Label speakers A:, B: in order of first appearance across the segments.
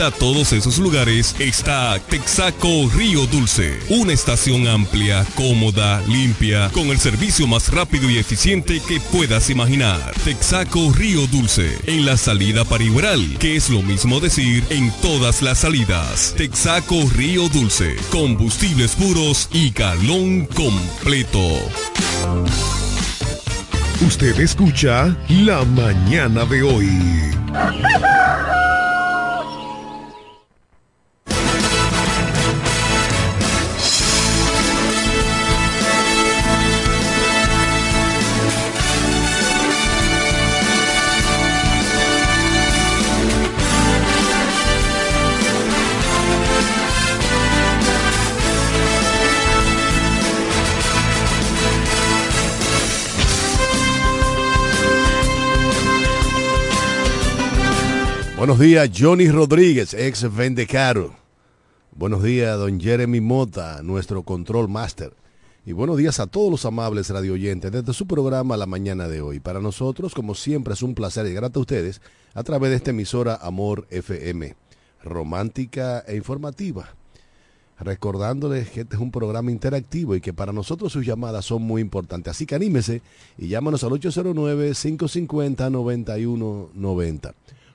A: a todos esos lugares está Texaco Río Dulce. Una estación amplia, cómoda, limpia, con el servicio más rápido y eficiente que puedas imaginar. Texaco Río Dulce, en la salida para que es lo mismo decir en todas las salidas. Texaco Río Dulce, combustibles puros y galón completo.
B: Usted escucha La Mañana de hoy. Buenos días, Johnny Rodríguez, ex Vendecaro. Buenos días, don Jeremy Mota, nuestro control master. Y buenos días a todos los amables radioyentes desde su programa La Mañana de hoy. Para nosotros, como siempre, es un placer y grato a ustedes a través de esta emisora Amor FM, romántica e informativa. Recordándoles que este es un programa interactivo y que para nosotros sus llamadas son muy importantes. Así que anímese y llámanos al 809-550-9190.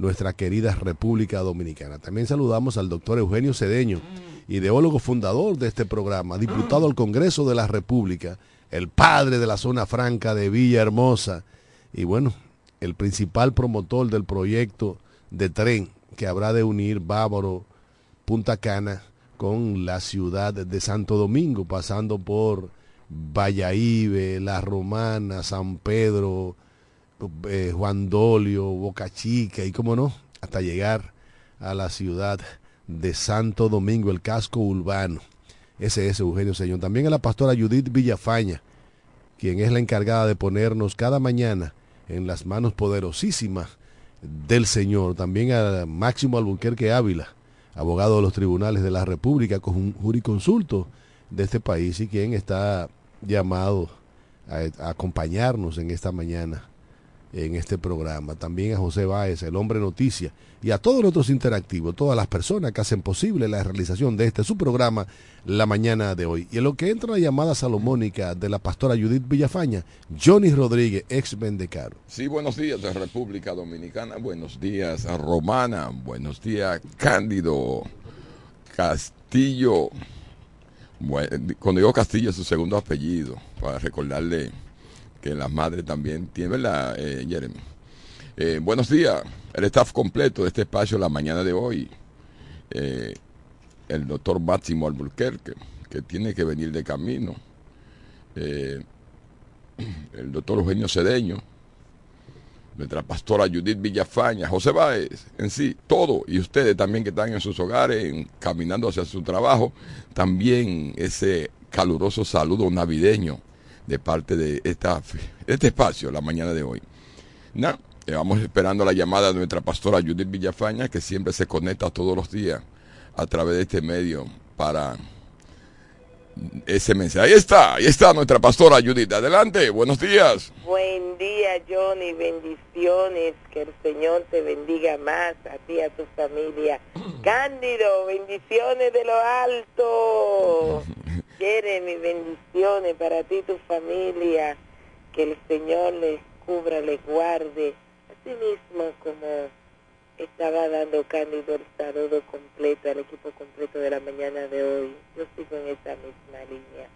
B: nuestra querida República Dominicana. También saludamos al doctor Eugenio Cedeño, ideólogo fundador de este programa, diputado al Congreso de la República, el padre de la zona franca de Villahermosa y bueno, el principal promotor del proyecto de tren que habrá de unir Bávaro, Punta Cana con la ciudad de Santo Domingo, pasando por Valladolid, La Romana, San Pedro, eh, Juan Dolio, Boca Chica y, como no, hasta llegar a la ciudad de Santo Domingo, el casco urbano. Ese es Eugenio Señor. También a la pastora Judith Villafaña, quien es la encargada de ponernos cada mañana en las manos poderosísimas del Señor. También a Máximo Albuquerque Ávila, abogado de los tribunales de la República, con juriconsulto de este país y quien está llamado a acompañarnos en esta mañana en este programa, también a José Báez, el hombre noticia, y a todos nuestros interactivos, todas las personas que hacen posible la realización de este su programa la mañana de hoy. Y en lo que entra la llamada salomónica de la pastora Judith Villafaña, Johnny Rodríguez, ex Bendecaro.
C: Sí, buenos días de República Dominicana, buenos días a Romana, buenos días Cándido Castillo. cuando digo Castillo es su segundo apellido, para recordarle que la madre también tiene, ¿verdad, eh, Jeremy? Eh, buenos días, el staff completo de este espacio la mañana de hoy. Eh, el doctor Máximo Alburquerque, que tiene que venir de camino. el doctor Eugenio Cedeño, nuestra pastora Judith Villafaña, José Báez, en sí, todo, y ustedes también que están en sus hogares, caminando hacia su trabajo, también ese caluroso saludo navideño de parte de esta, este espacio la mañana de hoy. No, eh, vamos esperando la llamada de nuestra pastora Judith Villafaña, que siempre se conecta todos los días a través de este medio para ese mensaje. Ahí está, ahí está nuestra pastora Judith. Adelante, buenos días.
D: Buen día, Johnny. Bendiciones. Que el Señor te bendiga más a ti y a tu familia. Cándido, bendiciones de lo alto. mis bendiciones para ti y tu familia. Que el Señor les cubra, les guarde. Así mismo como estaba dando Cándido el saludo completo al equipo completo de la mañana de hoy. Yo sigo en esa misma línea.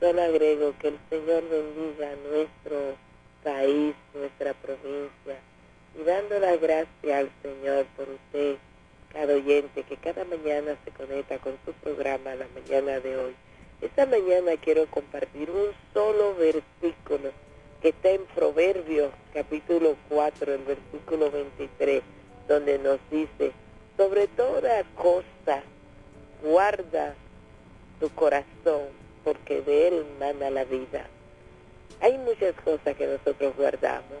D: Solo agrego que el Señor bendiga nuestro país, nuestra provincia. Y dando la gracia al Señor por usted, cada oyente que cada mañana se conecta con su programa la mañana de hoy. Esta mañana quiero compartir un solo versículo que está en Proverbios capítulo 4, el versículo 23, donde nos dice, sobre toda cosa guarda tu corazón, porque de él mana la vida. Hay muchas cosas que nosotros guardamos,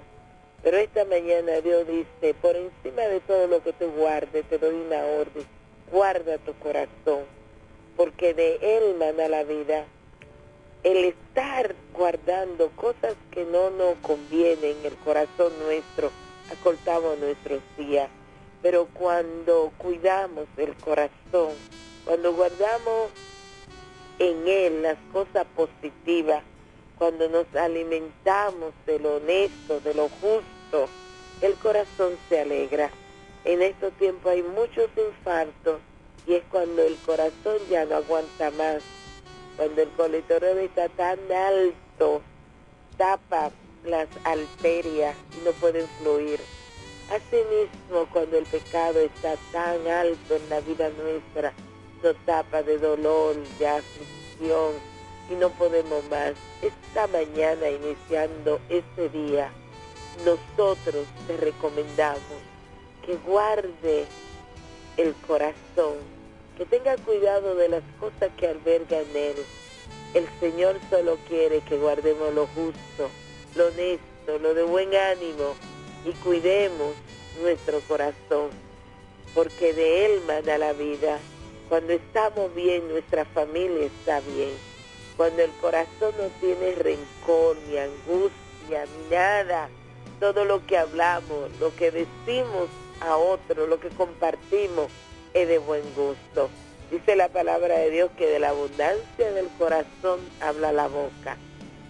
D: pero esta mañana Dios dice, por encima de todo lo que tú guardes, te doy una orden, guarda tu corazón, porque de él mana la vida. El estar guardando cosas que no nos convienen en el corazón nuestro, acortamos nuestros días. Pero cuando cuidamos el corazón, cuando guardamos en él las cosas positivas, cuando nos alimentamos de lo honesto, de lo justo, el corazón se alegra. En estos tiempos hay muchos infartos y es cuando el corazón ya no aguanta más, cuando el colesterol está tan alto, tapa las arterias y no pueden fluir. Asimismo, cuando el pecado está tan alto en la vida nuestra, nos tapa de dolor, de aflicción y no podemos más. Esta mañana, iniciando este día, nosotros te recomendamos que guarde el corazón, que tenga cuidado de las cosas que alberga en él. El Señor solo quiere que guardemos lo justo, lo honesto, lo de buen ánimo y cuidemos nuestro corazón, porque de Él manda la vida. Cuando estamos bien, nuestra familia está bien. Cuando el corazón no tiene rencor, ni angustia, ni nada, todo lo que hablamos, lo que decimos a otro, lo que compartimos, es de buen gusto. Dice la palabra de Dios que de la abundancia del corazón habla la boca.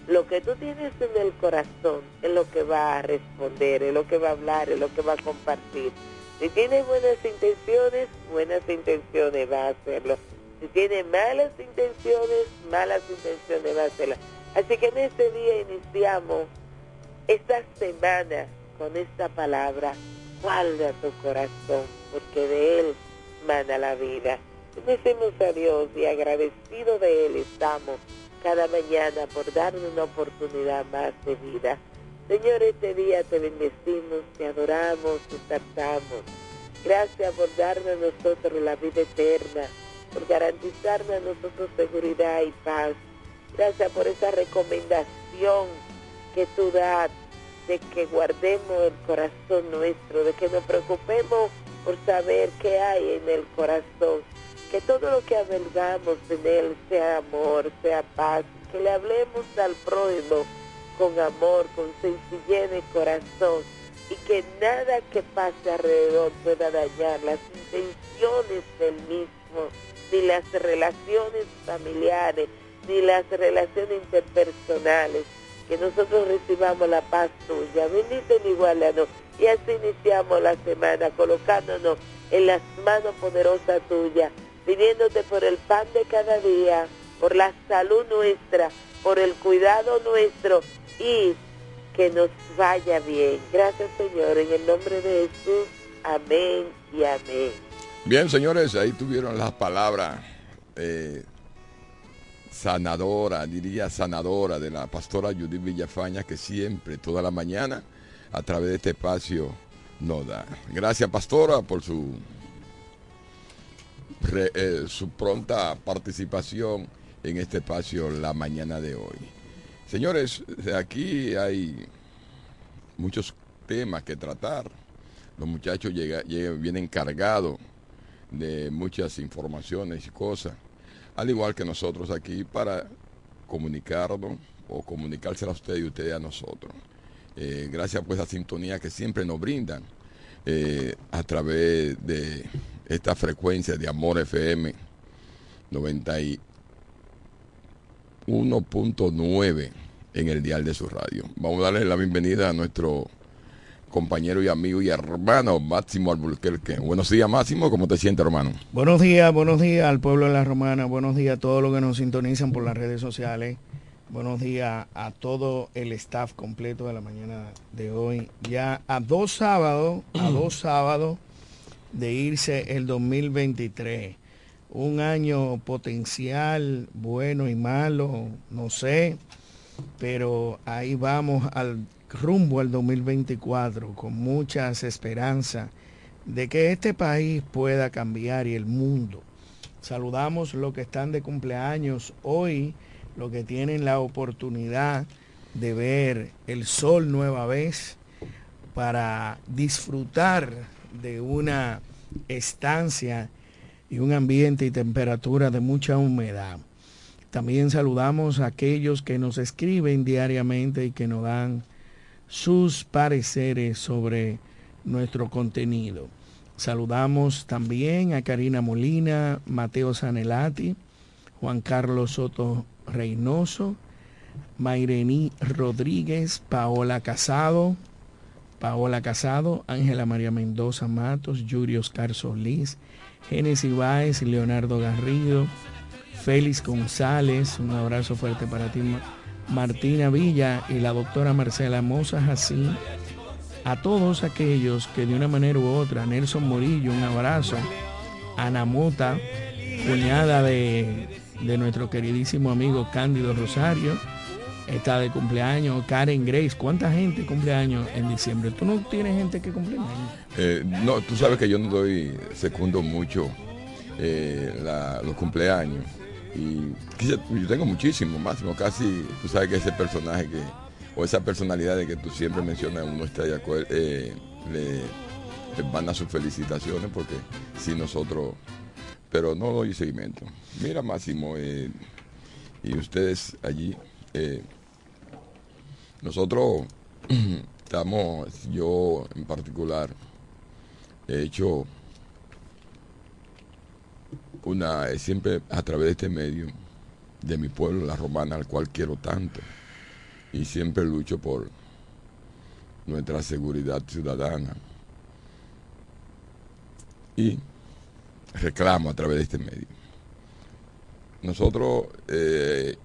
D: Lo que tú tienes en el corazón es lo que va a responder, es lo que va a hablar, es lo que va a compartir. Si tienes buenas intenciones, buenas intenciones va a hacerlo. Si tienes malas intenciones, malas intenciones va a hacerlo. Así que en este día iniciamos esta semana con esta palabra, guarda tu corazón, porque de él mana la vida. Bendecimos a Dios y agradecido de él estamos cada mañana por darnos una oportunidad más de vida. Señor, este día te bendecimos, te adoramos, te exaltamos. Gracias por darnos a nosotros la vida eterna, por garantizarnos a nosotros seguridad y paz. Gracias por esa recomendación que tú das de que guardemos el corazón nuestro, de que nos preocupemos por saber qué hay en el corazón. Que todo lo que albergamos en Él sea amor, sea paz, que le hablemos al prójimo con amor, con sencillez de corazón. Y que nada que pase alrededor pueda dañar las intenciones del mismo, ni las relaciones familiares, ni las relaciones interpersonales. Que nosotros recibamos la paz tuya. Bendito en igualanos. Y así iniciamos la semana colocándonos en las manos poderosas tuyas pidiéndote por el pan de cada día, por la salud nuestra, por el cuidado nuestro y que nos vaya bien. Gracias Señor, en el nombre de Jesús. Amén y amén.
C: Bien, señores, ahí tuvieron las palabras eh, sanadora, diría sanadora de la pastora Judith Villafaña, que siempre, toda la mañana, a través de este espacio, nos da. Gracias, pastora, por su eh, su pronta participación en este espacio la mañana de hoy. Señores, aquí hay muchos temas que tratar. Los muchachos vienen cargados de muchas informaciones y cosas, al igual que nosotros aquí para comunicarnos o comunicárselo a ustedes y ustedes a nosotros. Eh, gracias por esa sintonía que siempre nos brindan eh, a través de esta frecuencia de Amor FM 91.9 en el dial de su radio. Vamos a darle la bienvenida a nuestro compañero y amigo y hermano Máximo Alburquerque. Buenos días Máximo, ¿cómo te sientes hermano?
E: Buenos días, buenos días al pueblo de la Romana, buenos días a todos los que nos sintonizan por las redes sociales, buenos días a todo el staff completo de la mañana de hoy. Ya a dos sábados, a dos sábados de irse el 2023. Un año potencial, bueno y malo, no sé, pero ahí vamos al rumbo al 2024 con muchas esperanzas de que este país pueda cambiar y el mundo. Saludamos los que están de cumpleaños hoy, los que tienen la oportunidad de ver el sol nueva vez para disfrutar de una estancia y un ambiente y temperatura de mucha humedad. También saludamos a aquellos que nos escriben diariamente y que nos dan sus pareceres sobre nuestro contenido. Saludamos también a Karina Molina, Mateo Sanelati, Juan Carlos Soto Reynoso, Mairení Rodríguez, Paola Casado, Paola Casado, Ángela María Mendoza Matos, Yuri Oscar Solís, Génesis Báez, Leonardo Garrido, Félix González, un abrazo fuerte para ti, Martina Villa y la doctora Marcela Moza así a todos aquellos que de una manera u otra, Nelson Morillo, un abrazo, Ana Mota, cuñada de, de nuestro queridísimo amigo Cándido Rosario, está de cumpleaños, Karen Grace, ¿cuánta gente cumpleaños en diciembre? ¿Tú no tienes gente que cumple
C: eh, no, tú sabes que yo no doy secundo mucho eh, los cumpleaños. Y yo tengo muchísimo, máximo, casi, tú sabes que ese personaje que, o esa personalidad de que tú siempre mencionas, uno está de acuerdo, eh, le, van a sus felicitaciones porque si nosotros, pero no doy seguimiento. Mira Máximo, eh, y ustedes allí, eh, nosotros estamos, yo en particular, he hecho una, siempre a través de este medio, de mi pueblo, la romana, al cual quiero tanto, y siempre lucho por nuestra seguridad ciudadana. Y reclamo a través de este medio. Nosotros eh,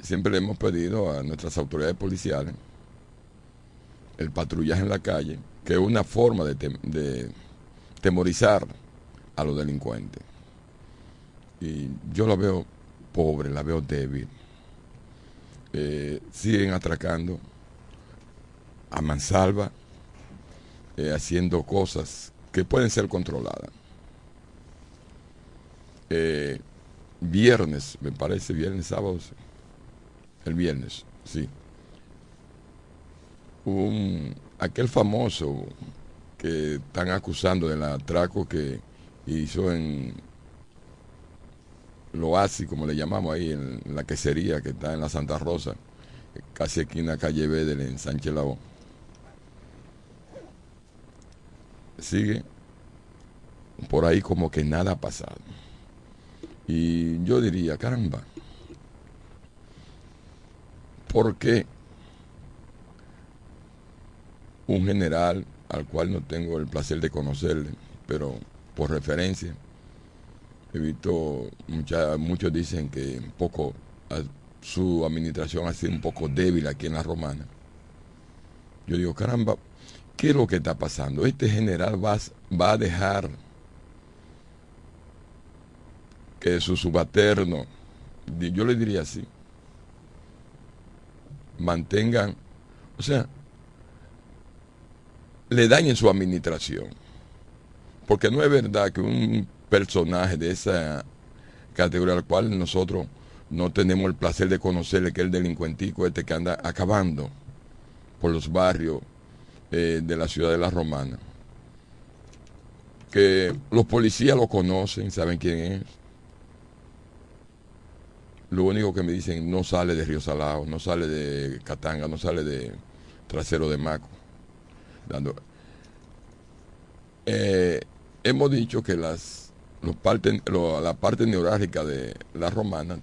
C: siempre le hemos pedido a nuestras autoridades policiales el patrullaje en la calle, que es una forma de temorizar a los delincuentes y yo la veo pobre, la veo débil. Eh, siguen atracando a mansalva, eh, haciendo cosas que pueden ser controladas. Eh, viernes, me parece, viernes, sábado, el viernes, sí. Un, aquel famoso que están acusando del atraco que hizo en lo así como le llamamos ahí, en la quesería que está en la Santa Rosa, casi aquí en la calle Bedel, en Sánchez Lao. Sigue por ahí como que nada ha pasado. Y yo diría, caramba, ¿por qué un general al cual no tengo el placer de conocerle, pero por referencia, He visto, muchos dicen que un poco su administración ha sido un poco débil aquí en la romana. Yo digo, caramba, ¿qué es lo que está pasando? Este general va, va a dejar que su subalterno, yo le diría así, mantengan, o sea, le dañen su administración. Porque no es verdad que un personaje de esa categoría al cual nosotros no tenemos el placer de conocerle, que el delincuentico este que anda acabando por los barrios eh, de la ciudad de la Romana. Que los policías lo conocen, saben quién es. Lo único que me dicen, no sale de Río Salado, no sale de Catanga, no sale de Trasero de Maco. Dando. Eh, hemos dicho que las la parte neurálgica de la romana,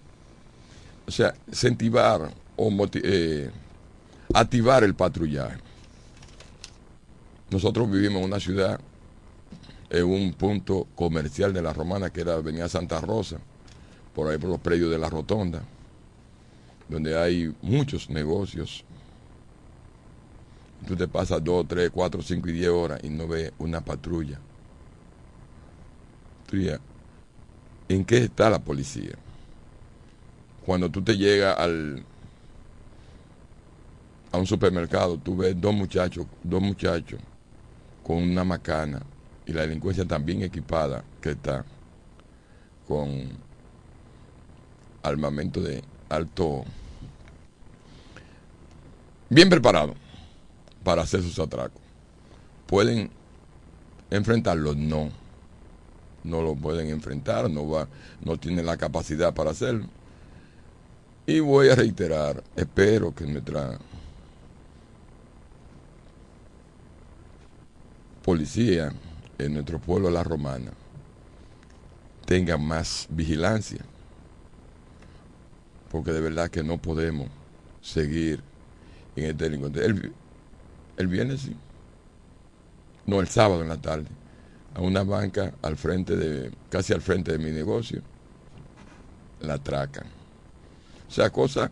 C: o sea, incentivar o eh, activar el patrullaje. Nosotros vivimos en una ciudad, en un punto comercial de la romana que era Avenida Santa Rosa, por ahí por los predios de la Rotonda, donde hay muchos negocios. Tú te pasas dos, tres, cuatro, cinco y diez horas y no ves una patrulla ¿en qué está la policía? Cuando tú te llegas al a un supermercado, tú ves dos muchachos, dos muchachos con una macana y la delincuencia también equipada que está. con armamento de alto, bien preparado para hacer sus atracos. ¿Pueden enfrentarlo? No. No lo pueden enfrentar, no, va, no tienen la capacidad para hacerlo. Y voy a reiterar, espero que nuestra policía en nuestro pueblo La Romana tenga más vigilancia, porque de verdad que no podemos seguir en este delincuente. El, el viernes sí, no el sábado en la tarde, a una banca al frente de, casi al frente de mi negocio, la atracan. O sea, cosas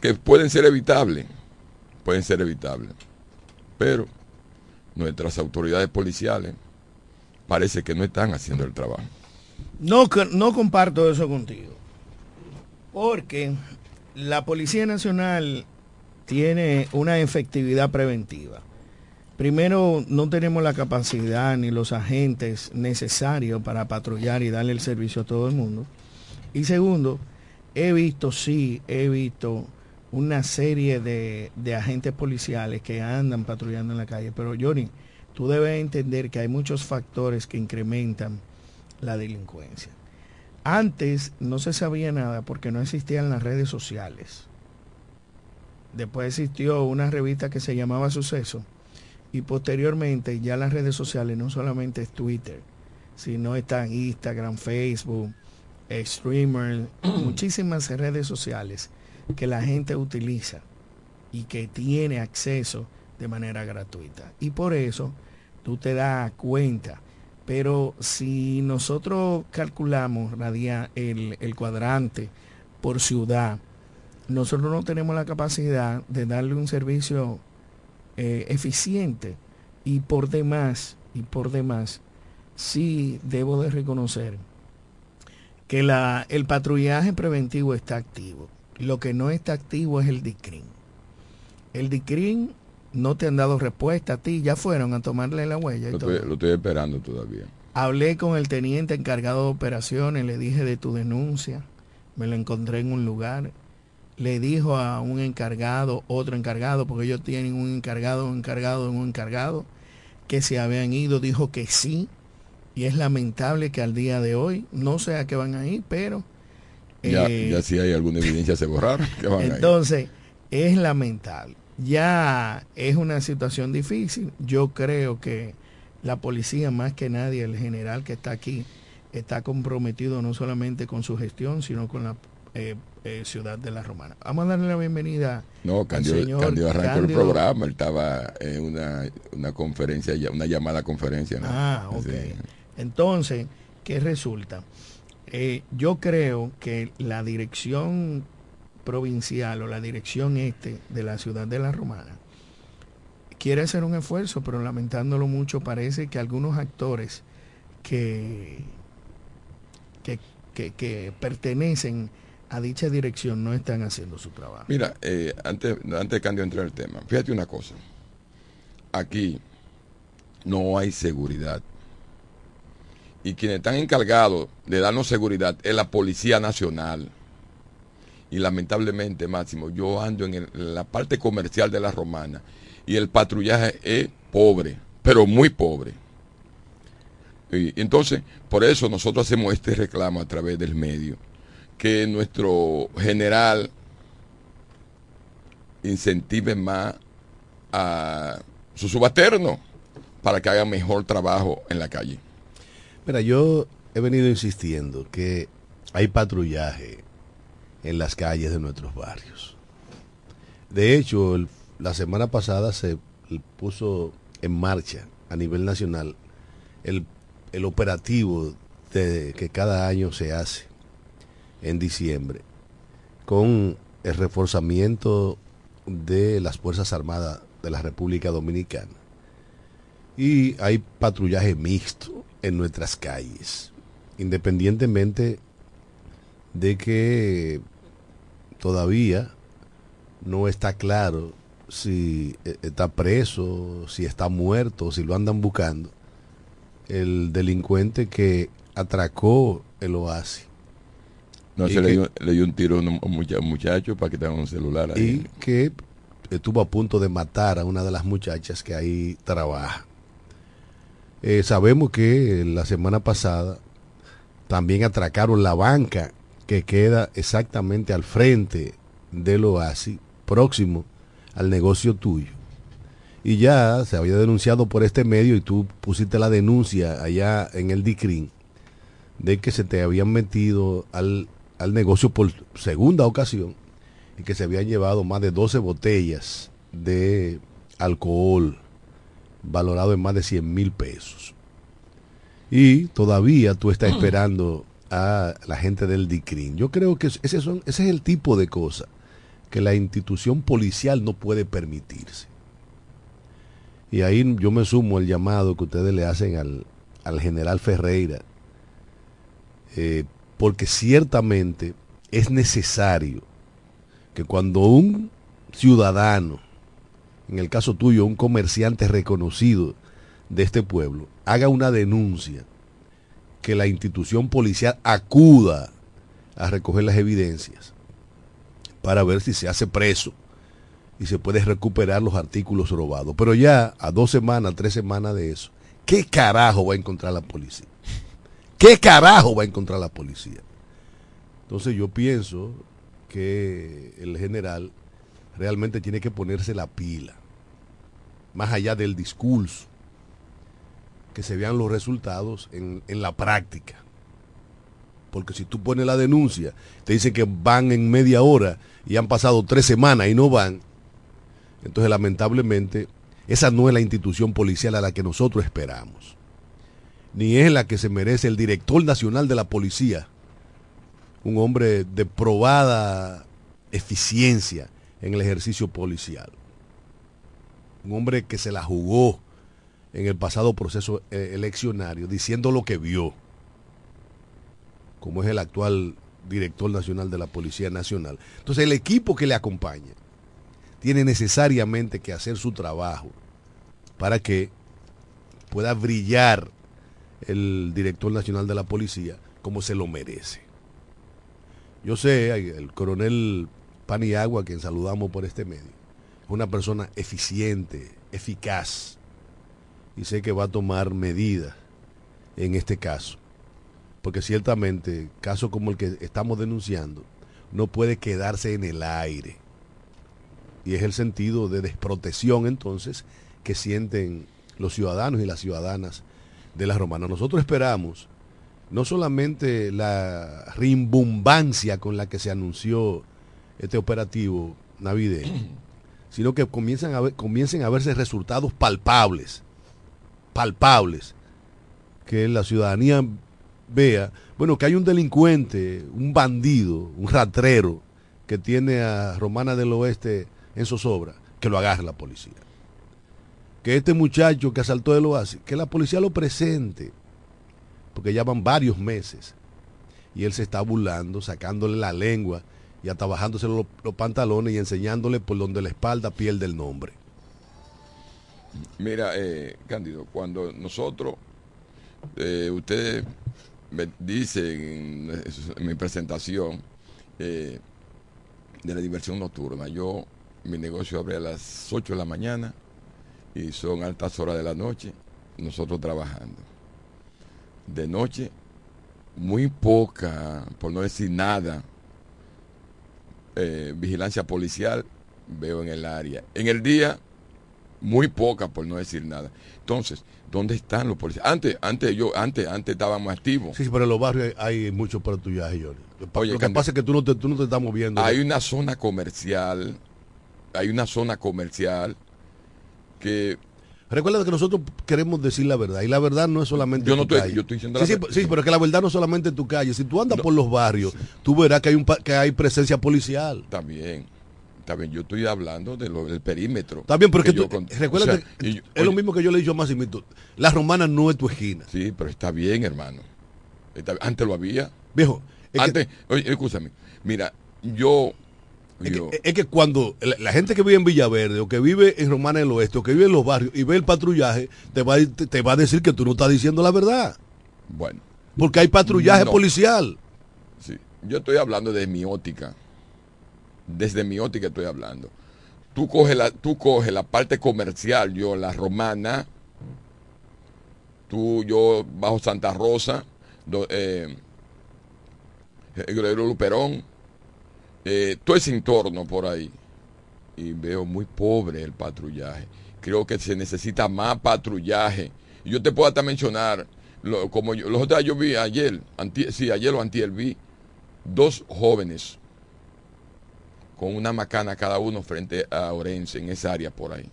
C: que pueden ser evitables, pueden ser evitables, pero nuestras autoridades policiales parece que no están haciendo el trabajo.
E: No, no comparto eso contigo, porque la Policía Nacional tiene una efectividad preventiva. Primero, no tenemos la capacidad ni los agentes necesarios para patrullar y darle el servicio a todo el mundo. Y segundo, he visto, sí, he visto una serie de, de, agentes policiales que andan patrullando en la calle. Pero Johnny, tú debes entender que hay muchos factores que incrementan la delincuencia. Antes no se sabía nada porque no existían las redes sociales. Después existió una revista que se llamaba Suceso y posteriormente ya las redes sociales no solamente es Twitter, sino están Instagram, Facebook, streamers, muchísimas redes sociales que la gente utiliza y que tiene acceso de manera gratuita. Y por eso tú te das cuenta. Pero si nosotros calculamos el, el cuadrante por ciudad, nosotros no tenemos la capacidad de darle un servicio eh, eficiente y por demás, y por demás, sí debo de reconocer que la, el patrullaje preventivo está activo. Lo que no está activo es el DICRIN. El DICRIN no te han dado respuesta a ti, ya fueron a tomarle la huella.
C: lo, Estoy, lo estoy esperando todavía.
E: Hablé con el teniente encargado de operaciones, le dije de tu denuncia, me lo encontré en un lugar, le dijo a un encargado, otro encargado, porque ellos tienen un encargado, un encargado, un encargado, que se habían ido, dijo que sí, y es lamentable que al día de hoy, no sé a qué van a ir, pero...
C: Ya, eh, ya si hay alguna evidencia se borrar.
E: entonces, es lamentable. Ya es una situación difícil. Yo creo que la policía, más que nadie, el general que está aquí, está comprometido no solamente con su gestión, sino con la eh, eh, Ciudad de la Romana. Vamos a darle la bienvenida.
C: No, Candido, señor Candido arrancó el programa, él estaba en una, una conferencia, una llamada conferencia.
E: Ah, ok. Entonces, ¿qué resulta? Eh, yo creo que la dirección provincial o la dirección este de la ciudad de la Romana quiere hacer un esfuerzo, pero lamentándolo mucho, parece que algunos actores que, que, que, que pertenecen a dicha dirección no están haciendo su trabajo.
C: Mira, eh, antes, antes de cambio entrar el tema, fíjate una cosa. Aquí no hay seguridad. Y quienes están encargados de darnos seguridad es la Policía Nacional. Y lamentablemente, Máximo, yo ando en, en la parte comercial de la Romana y el patrullaje es pobre, pero muy pobre. Y entonces, por eso nosotros hacemos este reclamo a través del medio que nuestro general incentive más a su subalterno para que haga mejor trabajo en la calle.
B: Mira, yo he venido insistiendo que hay patrullaje en las calles de nuestros barrios. De hecho, la semana pasada se puso en marcha a nivel nacional el, el operativo que cada año se hace en diciembre con el reforzamiento de las Fuerzas Armadas de la República Dominicana. Y hay patrullaje mixto en nuestras calles, independientemente de que todavía no está claro si está preso, si está muerto, si lo andan buscando, el delincuente que atracó el oasis.
C: No
B: Y
C: se le dio, le dio un tiro a un mucha- muchacho para que tenga un celular
B: y
C: ahí.
B: que estuvo a punto de matar a una de las muchachas que ahí trabaja. Eh, sabemos que la semana pasada también atracaron la banca que queda exactamente al frente del oasis, próximo al negocio tuyo. Y ya se había denunciado por este medio y tú pusiste la denuncia allá en el DICRIN de que se te habían metido al, al negocio por segunda ocasión y que se habían llevado más de 12 botellas de alcohol valorado en más de 100 mil pesos. Y todavía tú estás esperando a la gente del DICRIN. Yo creo que ese, son, ese es el tipo de cosa que la institución policial no puede permitirse. Y ahí yo me sumo al llamado que ustedes le hacen al, al general Ferreira, eh, porque ciertamente es necesario que cuando un ciudadano, en el caso tuyo, un comerciante reconocido de este pueblo, haga una denuncia, que la institución policial acuda a recoger las evidencias para ver si se hace preso y se puede recuperar los artículos robados. Pero ya a dos semanas, tres semanas de eso, ¿qué carajo va a encontrar la policía? ¿Qué carajo va a encontrar la policía? Entonces yo pienso que el general realmente tiene que ponerse la pila, más allá del discurso, que se vean los resultados en, en la práctica. Porque si tú pones la denuncia, te dicen que van en media hora y han pasado tres semanas y no van, entonces lamentablemente esa no es la institución policial a la que nosotros esperamos. Ni es la que se merece el director nacional de la policía, un hombre de probada eficiencia en el ejercicio policial. Un hombre que se la jugó en el pasado proceso eh, eleccionario diciendo lo que vio, como es el actual director nacional de la Policía Nacional. Entonces el equipo que le acompaña tiene necesariamente que hacer su trabajo para que pueda brillar el director nacional de la policía como se lo merece. Yo sé, el coronel Paniagua, quien saludamos por este medio, es una persona eficiente, eficaz, y sé que va a tomar medidas en este caso. Porque ciertamente, caso como el que estamos denunciando, no puede quedarse en el aire. Y es el sentido de desprotección entonces que sienten los ciudadanos y las ciudadanas de la Romana. Nosotros esperamos no solamente la rimbombancia con la que se anunció este operativo navideño, sino que comiencen a comiencen a verse resultados palpables, palpables, que la ciudadanía vea, bueno, que hay un delincuente, un bandido, un ratrero que tiene a Romana del Oeste en zozobra, que lo agarre la policía. Que este muchacho que asaltó el oasis, que la policía lo presente, porque ya van varios meses y él se está burlando, sacándole la lengua y hasta bajándose los, pantalones y enseñándole por donde la espalda pierde el nombre.
C: Mira, eh, Cándido, cuando nosotros, eh, ustedes me dicen en, en mi presentación eh, de la diversión nocturna, yo, mi negocio abre a las 8 de la mañana y son altas horas de la noche, nosotros trabajando. De noche, muy poca, por no decir nada, eh, vigilancia policial veo en el área. En el día, muy poca, por no decir nada. Entonces, ¿dónde están los policías? Antes, antes yo, antes, antes estábamos activos.
B: Sí, sí, pero en los barrios hay, mucho patrullaje. Lo,
C: Oye,
B: lo que pasa es que tú no te, tú no te estás moviendo.
C: Hay una zona comercial, hay una zona comercial que
B: Recuerda que nosotros queremos decir la verdad y la verdad no es solamente
C: Yo no
B: tu
C: estoy-
B: calle.
C: yo estoy diciendo
B: sí,
C: la
B: sí,
C: verdad.
B: sí, pero es que la verdad no es solamente tu calle. Si tú andas
C: No.
B: por los barrios, tú verás que hay un que hay presencia policial.
C: también, también yo estoy hablando de lo- del perímetro.
B: Está bien, pero es que,
C: yo
B: tú,
C: con-
B: recuerda
C: o sea,
B: que
C: yo-
B: es lo mismo que yo le he dicho a Massimito. La romana no es tu esquina.
C: Sí, pero está bien, hermano. Está- antes lo había.
B: Viejo, es,
C: Antes, oye, escúchame. Mí yo,
B: es que- es que cuando la, la gente que vive en Villaverde o que vive en Romana del Oeste o que vive en los barrios y ve el patrullaje, te va, a- te, te va a decir que tú no estás diciendo la verdad.
C: bueno,
B: Porque hay patrullaje
C: No.
B: policial.
C: Sí. Yo estoy hablando de mi óptica. Desde mi óptica estoy hablando. Tú coges la, tú coges la parte comercial, yo la romana, tú, yo bajo Santa Rosa, do- eh, Guerrero Luperón, eh, todo ese entorno por ahí. Y veo muy pobre el patrullaje. Creo que se necesita más patrullaje. Yo te puedo hasta mencionar, como yo, los otros yo vi ayer, sí, ayer o antier vi dos jóvenes con una macana cada uno frente a Orense en esa área por ahí.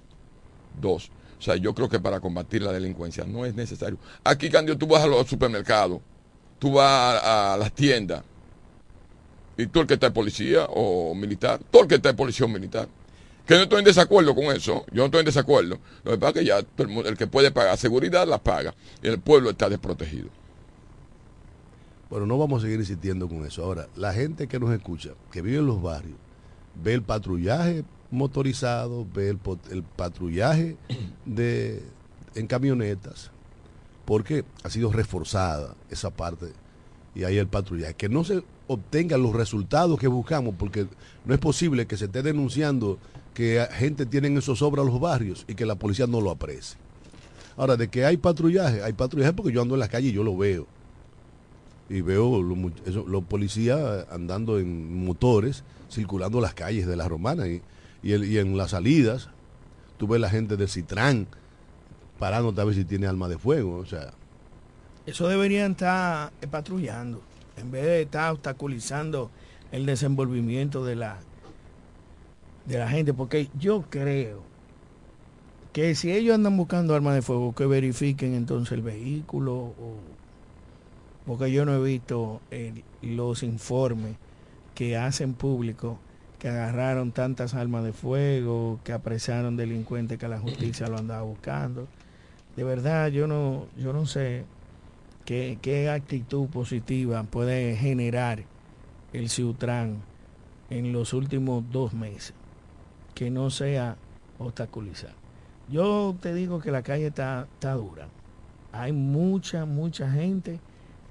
C: Dos. O sea, yo creo que para combatir la delincuencia no es necesario. Aquí, Candio, tú vas a los supermercados, tú vas a, a las tiendas, y tú el que está de policía o militar, todo el que está de policía o militar. Que no estoy en desacuerdo con eso, yo no estoy en desacuerdo. Lo que pasa es que ya todo el, mundo- el que puede pagar seguridad la paga, y el pueblo está desprotegido.
B: Bueno, no vamos a seguir insistiendo con eso. Ahora, la gente que nos escucha, que vive en los barrios, ve el patrullaje motorizado, ve el patrullaje de, en camionetas, porque ha sido reforzada esa parte y ahí el patrullaje. Que no se obtengan los resultados que buscamos, porque no es posible que se esté denunciando que gente tiene esos sobras los barrios y que la policía no lo aprecie. Ahora, de que hay patrullaje, hay patrullaje porque yo ando en la calle y yo lo veo. Y veo los, policías andando en motores circulando las calles de la Romana y, y, en las salidas tú ves la gente del Citrán parándote a ver si tiene arma de fuego, o sea,
E: Eso deberían estar patrullando, en vez de estar obstaculizando el desenvolvimiento de la, de la gente, porque yo creo que si ellos andan buscando armas de fuego, que verifiquen entonces el vehículo, porque yo no he visto el- los informes que hacen público que agarraron tantas armas de fuego, que apresaron delincuentes que la justicia lo andaba buscando. De verdad, yo no, yo no sé qué, qué actitud positiva puede generar el Ciutrán en los últimos dos meses, que no sea obstaculizar. Yo te digo que la calle está, está dura. Hay mucha, mucha gente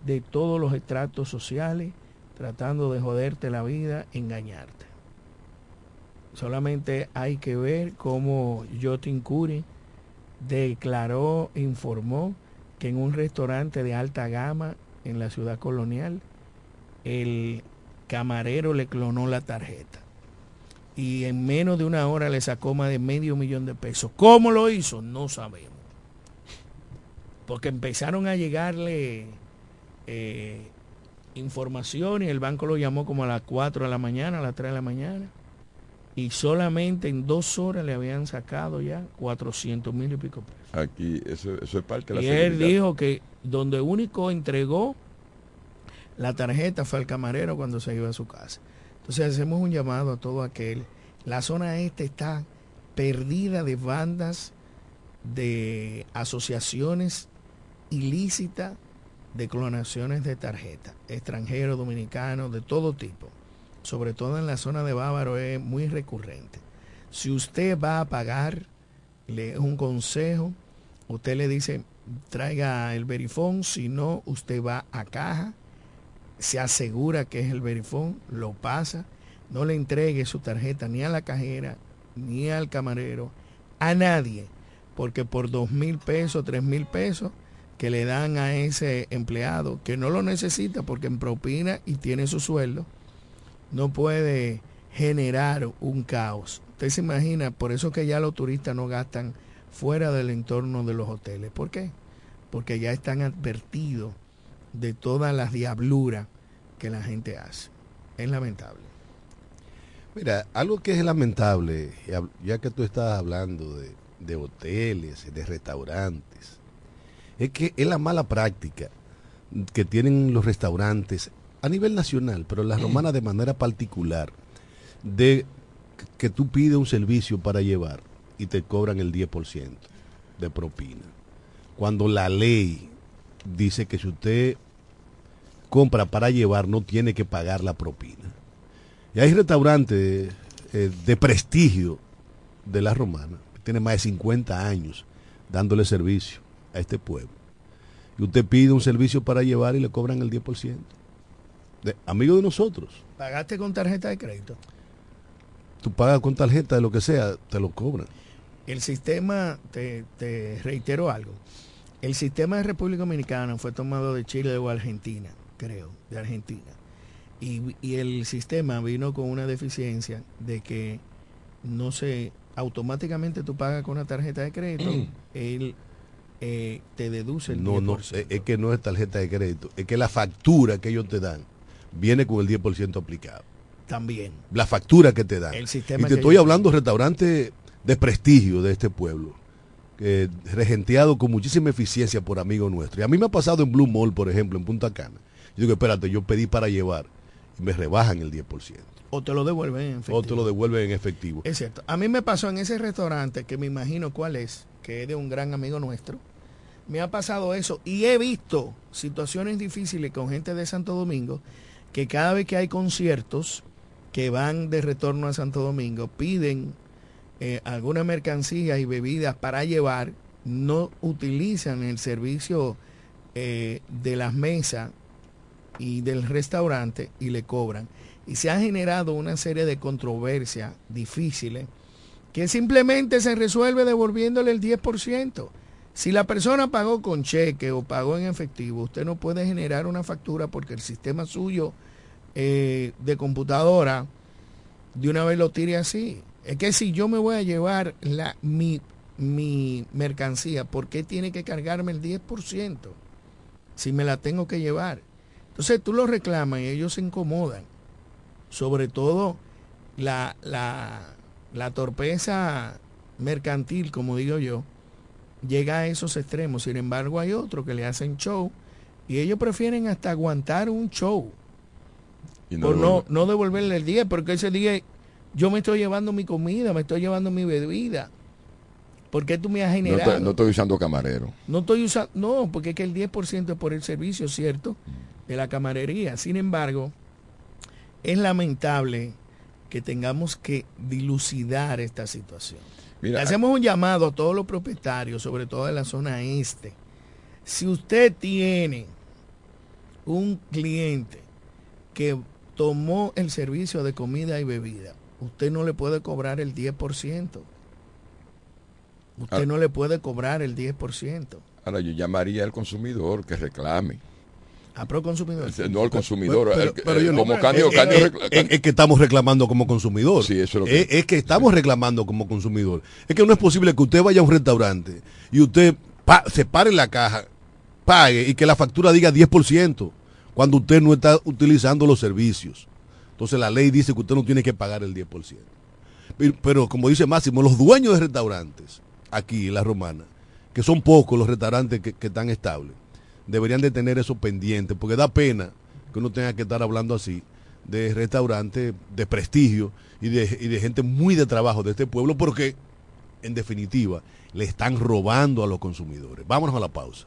E: de todos los estratos sociales tratando de joderte la vida, engañarte. Solamente hay que ver cómo Jotin Curi declaró, informó en un restaurante de alta gama en la ciudad colonial, el camarero le clonó la tarjeta. Y en menos de una hora le sacó más de medio millón de pesos. ¿Cómo lo hizo? No sabemos. Porque empezaron a llegarle eh, información y el banco lo llamó como a las 4 de la mañana, a las 3 de la mañana. Y solamente en dos horas le habían sacado ya 400 mil y pico pesos.
C: Aquí, eso, eso es parte de la
E: Y él dijo que donde único entregó la tarjeta fue al camarero cuando se iba a su casa. Entonces hacemos un llamado a todo aquel. La zona este está perdida de bandas, de asociaciones ilícitas de clonaciones de tarjeta, extranjeros, dominicanos, de todo tipo. Sobre todo en la zona de Bávaro es muy recurrente. Si usted va a pagar, le es un consejo, usted le dice traiga el verifón, si no usted va a caja, se asegura que es el verifón, lo pasa, no le entregue su tarjeta ni a la cajera, ni al camarero, a nadie, porque por dos mil pesos, tres mil pesos que le dan a ese empleado que no lo necesita porque en propina y tiene su sueldo, no puede generar un caos. Usted se imagina, por eso que ya los turistas no gastan fuera del entorno de los hoteles. ¿Por qué? Porque ya están advertidos de todas las diabluras que la gente hace. Es lamentable.
B: Mira, algo que es lamentable, ya- que tú estás hablando de, de hoteles, de restaurantes, es que es la mala práctica que tienen los restaurantes a nivel nacional, pero las romanas de manera particular, de que tú pides un servicio para llevar y te cobran el 10% de propina. Cuando la ley dice que si usted compra para llevar no tiene que pagar la propina. Y hay restaurantes eh, de prestigio de la romana, que tienen más de 50 años dándole servicio a este pueblo. y usted pide un servicio para llevar y le cobran el 10%. De, amigo de nosotros.
E: ¿Pagaste con tarjeta de crédito?
B: Tú pagas con tarjeta de lo que sea, te lo cobran.
E: El sistema, te, te reitero algo, el sistema de República Dominicana fue tomado de Chile o Argentina, creo, de Argentina. Y, y el sistema vino con una deficiencia de que no se automáticamente tú pagas con una tarjeta de crédito, él eh, te deduce el
B: No,
E: 10%.
B: no, es, es que no es tarjeta de crédito, es que la factura que ellos te dan viene con el 10% aplicado.
E: También.
B: La factura que te dan.
E: El
B: Y
E: sistema
B: te
E: que
B: estoy hablando de restaurantes de prestigio de este pueblo, regenteado con muchísima eficiencia por amigos nuestros. Y a mí me ha pasado en Blue Mall, por ejemplo, en Punta Cana. Yo digo, espérate, yo pedí para llevar y me rebajan el 10%.
E: O te lo devuelven en efectivo.
B: O te lo devuelven en efectivo.
E: Es cierto. A mí me pasó en ese restaurante, que me imagino cuál es, que es de un gran amigo nuestro. Me ha pasado eso y he visto situaciones difíciles con gente de Santo Domingo, que cada vez que hay conciertos que van de retorno a Santo Domingo, piden eh, alguna mercancía y bebidas para llevar, no utilizan el servicio eh, de las mesas y del restaurante y le cobran. Y se ha generado una serie de controversias difíciles que simplemente se resuelve devolviéndole el 10%. Si la persona pagó con cheque o pagó en efectivo, usted no puede generar una factura porque el sistema suyo eh, de computadora de una vez lo tire así. Es que si yo me voy a llevar la, mi, mi mercancía, ¿por qué tiene que cargarme el 10%? Si me la tengo que llevar. Entonces tú lo reclamas y ellos se incomodan. Sobre todo la, la, la torpeza mercantil, como digo yo, llega a esos extremos. Sin embargo, hay otros que le hacen show y ellos prefieren hasta aguantar un show
C: Y
E: por no, no devolverle el día, porque ese día yo me estoy llevando mi comida, me estoy llevando mi bebida. ¿Por qué tú me has
C: No
E: generado?
C: no estoy usando camarero.
E: No estoy usando, no, porque es que el 10% es por el servicio, ¿cierto? De la camarería. Sin embargo, es lamentable que tengamos que dilucidar esta situación.
C: Mira,
E: hacemos un llamado a todos los propietarios, sobre todo de la zona este. Si usted tiene un cliente que tomó el servicio de comida y bebida, usted no le puede cobrar el 10%. Usted
C: Ah.
E: no le puede cobrar el 10%.
C: ahora yo llamaría al consumidor que reclame.
E: A pro consumidor.
C: No al consumidor.
B: Pero- pero no-
C: como
B: es-
C: Candio,
B: es-
C: Candio
B: es-
C: recla-
B: es- es que estamos reclamando como consumidor.
C: Sí, eso es lo que-
B: Es, es que estamos reclamando como consumidor. Es que no es posible que usted vaya a un restaurante y usted pa- se pare en la caja, pague y que la factura diga 10% cuando usted no está utilizando los servicios. Entonces la ley dice que usted no tiene que pagar el 10%. Pero, pero como dice Máximo, los dueños de restaurantes aquí La Romana, que son pocos los restaurantes que, que están estables, deberían de tener eso pendiente, porque da pena que uno tenga que estar hablando así de restaurantes de prestigio y de, y de gente muy de trabajo de este pueblo, porque en definitiva le están robando a los consumidores. Vámonos a la pausa.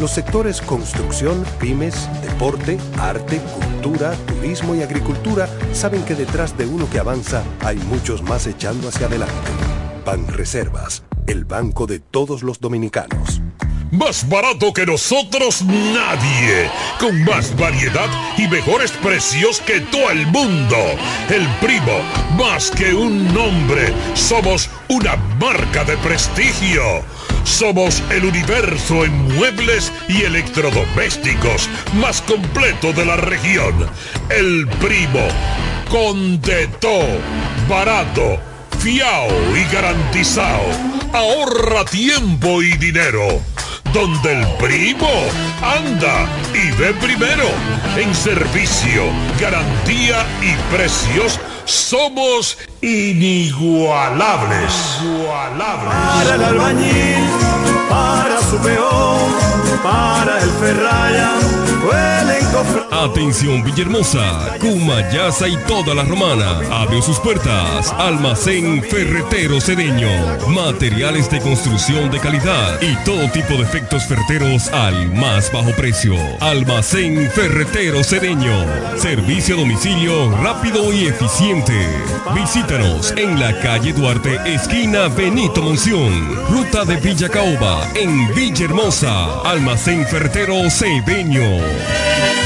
F: Los sectores construcción, pymes, deporte, arte, cultura, turismo y agricultura saben que detrás de uno que avanza hay muchos más echando hacia adelante. Ban Reservas, el banco de todos los dominicanos.
G: Más barato que nosotros nadie. Con más variedad y mejores precios que todo el mundo. El primo, más que un nombre, somos una marca de prestigio. Somos el universo en muebles y electrodomésticos más completo de la región. El primo. Con de todo. Barato. Fiao y garantizado. Ahorra tiempo y dinero donde el primo anda y ve primero. En servicio, garantía y precios somos inigualables.
H: Para el albañil, para su peón, para el ferraya, huelen
A: Atención Villahermosa, Cumayasa y toda la romana. Abre sus puertas. Almacén Ferretero Cedeño. Materiales de construcción de calidad y todo tipo de efectos ferreteros al más bajo precio. Almacén Ferretero Cedeño. Servicio a domicilio rápido y eficiente. Visítanos en la calle Duarte, esquina Benito Monción. Ruta de Villa Caoba, en Villahermosa. Almacén Ferretero Cedeño.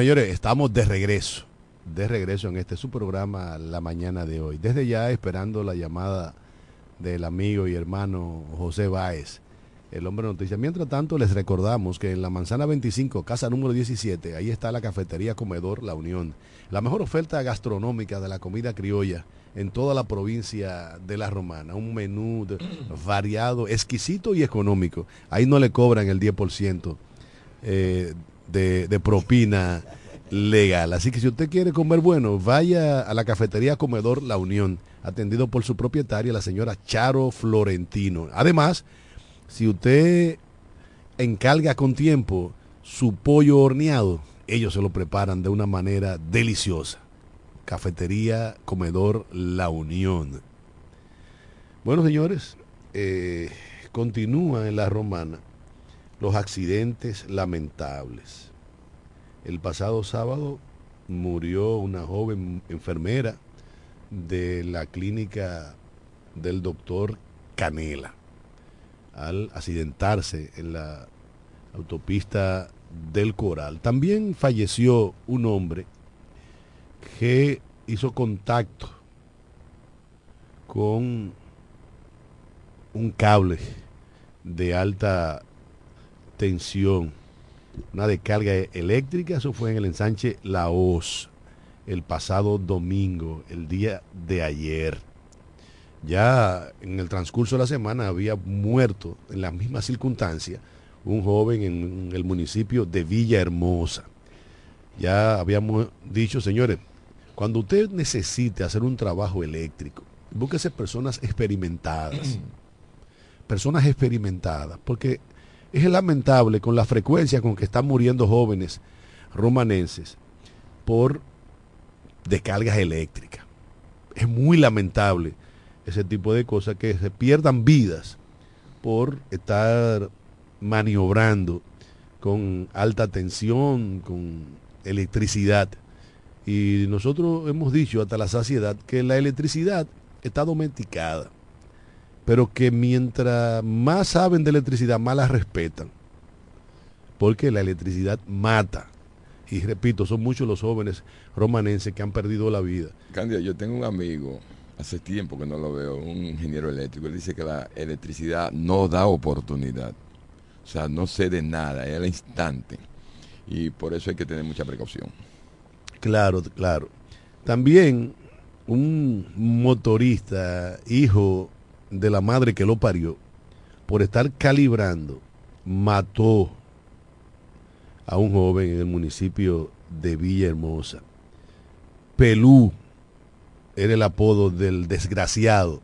B: señores, estamos de regreso. De regreso en este su programa la mañana de hoy. Desde ya esperando la llamada del amigo y hermano José Báez, el hombre de noticias. Mientras tanto, les recordamos que en la manzana 25, casa número 17, ahí está la cafetería Comedor La Unión. La mejor oferta gastronómica de la comida criolla en toda la provincia de La Romana. Un menú variado, exquisito y económico. Ahí no le cobran el 10% eh, de, propina legal. Así que si usted quiere comer bueno, vaya a la cafetería Comedor La Unión, atendido por su propietaria, la señora Charo Florentino. Además, si usted encarga con tiempo su pollo horneado, ellos se lo preparan de una manera deliciosa. Cafetería Comedor La Unión. Bueno, señores, eh, continúa en la romana los accidentes lamentables. El pasado sábado murió una joven enfermera de la clínica del doctor Canela al accidentarse en la autopista del Coral. También falleció un hombre que hizo contacto con un cable de alta tensión, una descarga eléctrica, eso fue en el ensanche La Hoz, el pasado domingo, el día de ayer. Ya en el transcurso de la semana había muerto en las mismas circunstancias un joven en el municipio de Villahermosa. Ya habíamos dicho, señores, cuando usted necesite hacer un trabajo eléctrico, búsquese personas experimentadas. personas experimentadas, porque es lamentable con la frecuencia con que están muriendo jóvenes romanenses por descargas eléctricas. Es muy lamentable ese tipo de cosas, que se pierdan vidas por estar maniobrando con alta tensión, con electricidad. Y nosotros hemos dicho hasta la saciedad que la electricidad está domesticada, pero que mientras más saben de electricidad, más la respetan, porque la electricidad mata. Y repito, son muchos los jóvenes romanenses que han perdido la vida.
C: Cándido, yo tengo un amigo, hace tiempo que no lo veo, un ingeniero eléctrico, él dice que la electricidad no da oportunidad. O sea, no cede nada, es al instante. Y por eso hay que tener mucha precaución.
B: Claro, claro. También un motorista, hijo de la madre que lo parió, por estar calibrando, mató a un joven en el municipio de Villahermosa. Pelú era el apodo del desgraciado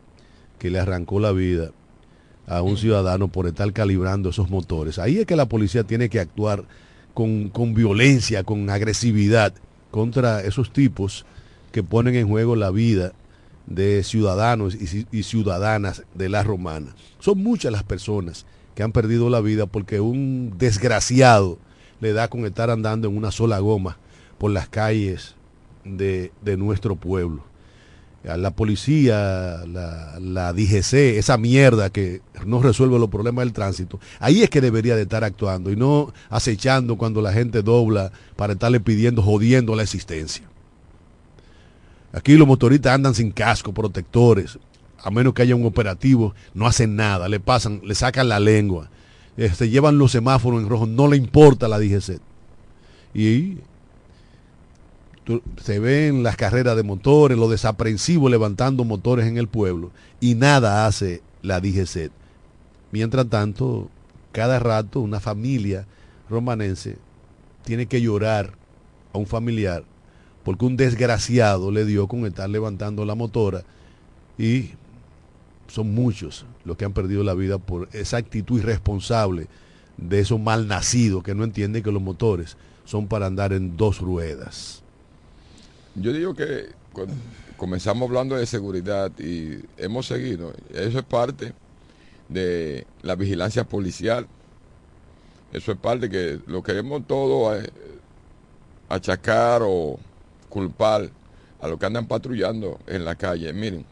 B: que le arrancó la vida a un ciudadano por estar calibrando esos motores. Ahí es que la policía tiene que actuar con, con violencia, con agresividad contra esos tipos que ponen en juego la vida de ciudadanos y, ciudadanas de la romana. Son muchas las personas que han perdido la vida porque un desgraciado le da con estar andando en una sola goma por las calles de, de nuestro pueblo la policía, la, la, DGC, esa mierda que no resuelve los problemas del tránsito, ahí es que debería de estar actuando y no acechando cuando la gente dobla para estarle pidiendo, jodiendo la existencia. Aquí los motoristas andan sin casco, protectores, a menos que haya un operativo, no hacen nada, le pasan, le sacan la lengua, se este, llevan los semáforos en rojo, no le importa la DGC. Y se ven las carreras de motores, los desaprensivos levantando motores en el pueblo y nada hace la DGC. Mientras tanto, cada rato una familia romanense tiene que llorar a un familiar porque un desgraciado le dio con estar levantando la motora y son muchos los que han perdido la vida por esa actitud irresponsable de esos mal nacidos que no entienden que los motores son para andar en dos ruedas.
C: Yo digo que comenzamos hablando de seguridad y hemos seguido. Eso es parte de la vigilancia policial. Eso es parte que lo queremos todo eh, achacar o culpar a los que andan patrullando en la calle. Miren,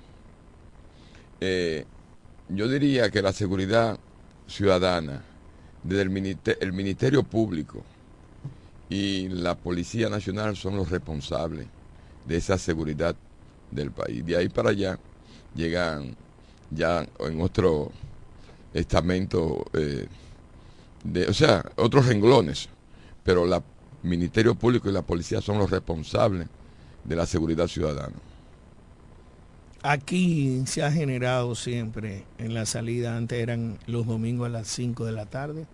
C: eh, yo diría que la seguridad ciudadana, desde el ministerio, el ministerio Público y la Policía Nacional son los responsables de esa seguridad del país. De ahí para allá llegan ya en otro estamento, eh, de, o sea, otros renglones, pero el Ministerio Público y la policía son los responsables de la seguridad ciudadana.
E: Aquí se ha generado siempre en la salida, antes eran los domingos a las 5 de la tarde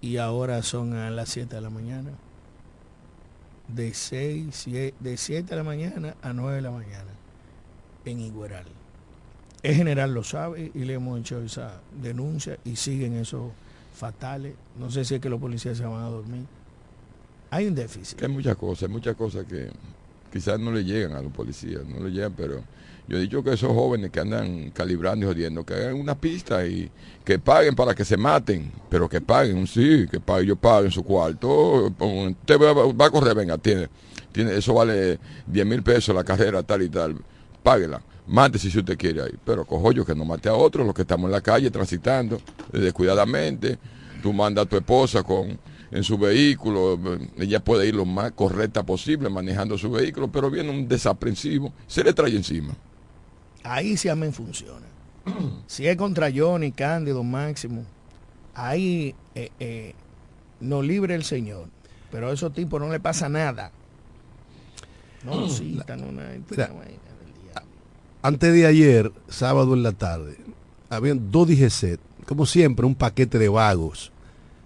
E: y ahora son a las 7 de la mañana de 6, de 7 de la mañana a 9 de la mañana en Igueral. El general lo sabe y le hemos hecho esa denuncia y siguen esos fatales. No sé si es que los policías se van a dormir. Hay un déficit.
C: Hay muchas cosas, hay muchas cosas que quizás no le llegan a los policías, no le llegan, pero yo he dicho que esos jóvenes que andan calibrando y jodiendo, que hagan una pista y que paguen para que se maten, pero que paguen, sí, que paguen, yo paguen su cuarto. Usted va, a correr, venga, tiene, tiene, eso vale 10 mil pesos la carrera, tal y tal. Páguela, mátese si usted quiere ahí. Pero cojo yo que no mate a otros, los que estamos en la calle transitando, descuidadamente. Tú mandas a tu esposa con en su vehículo, ella puede ir lo más correcta posible manejando su vehículo, pero viene un desaprensivo, se le trae encima.
E: Ahí se amen funciona. si es contra Johnny, Cándido, Máximo, ahí eh, eh, no libre el Señor. Pero a esos tipos no le pasa nada. No citan una,
B: Antes de ayer, sábado en la tarde, habían dos DGC, como siempre, un paquete de vagos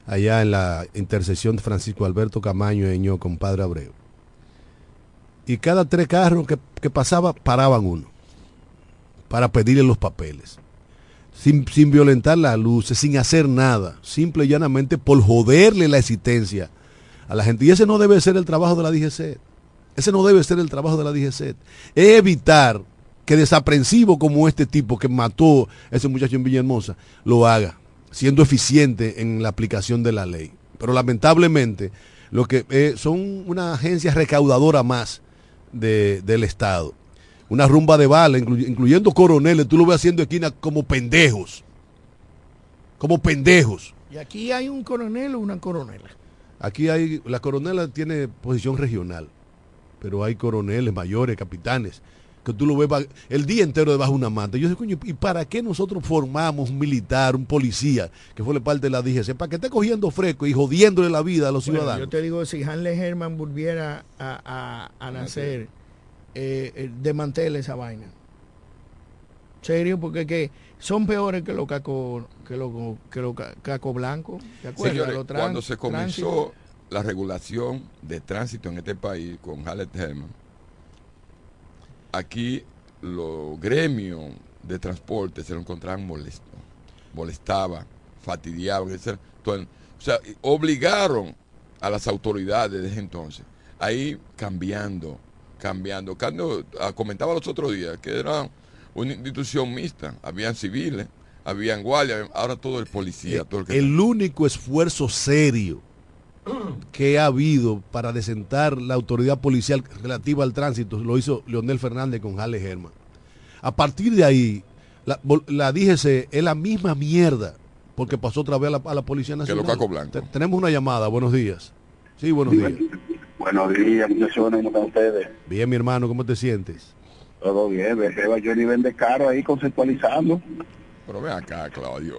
B: allá en la intersección de Francisco Alberto Camaño y Ño con Padre Abreu. Y cada tres carros que, que pasaba, paraban uno para pedirle los papeles. Sin, sin violentar las luces, sin hacer nada, simple y llanamente por joderle la existencia a la gente. Y ese no debe ser el trabajo de la DGC. Ese no debe ser el trabajo de la DGC. Evitar que desaprensivo como este tipo que mató a ese muchacho en Villahermosa lo haga, siendo eficiente en la aplicación de la ley. Pero lamentablemente, lo que eh, son una agencia recaudadora más de- del Estado. Una rumba de balas, inclu- incluyendo coroneles, tú lo ves haciendo esquina como pendejos. Como pendejos.
E: Y aquí hay un coronel o una coronela.
B: Aquí hay, la coronela tiene posición regional, pero hay coroneles, mayores, capitanes, que tú lo ves el día entero debajo de una manta. Yo sé, coño, ¿y para qué nosotros formamos un militar, un policía, que fue parte de la DGC? Para que esté cogiendo fresco y jodiéndole la vida a los
E: Bueno,
B: ciudadanos.
E: yo te digo, si Hanley Herman volviera a, a- a nacer, eh, eh, desmantele esa vaina. Serio, porque que son peores que los cacos que los que los ca- cacos blancos. ¿Te acuerdas?
C: Señores,
E: Los tran-
C: cuando se comenzó
E: tránsito.
C: la regulación de tránsito en este país con Halle Herman, aquí los gremios de transporte se lo encontraban molesto, molestaba, fastidiaban, etc. Entonces, o sea, obligaron a las autoridades desde entonces a ir cambiando, cambiando. Cuando, ah, comentaba los otros días que era una institución mixta, habían civiles, habían guardias, ahora todo el policía, todo el que
B: El único esfuerzo serio que ha habido para desentar la autoridad policial relativa al tránsito lo hizo Leonel Fernández con Jale Germán. A partir de ahí, la, la DGC es la misma mierda, porque pasó otra vez a la, a la Policía Nacional.
C: cacos blancos.
B: Te- tenemos una llamada, buenos días. Sí, buenos días.
I: Buenos días, muchachones, ¿cómo están ustedes?
B: Bien, mi hermano, ¿cómo te sientes?
I: Todo bien, Beba Johnny vende caro ahí conceptualizando.
C: Pero ven acá, Claudio.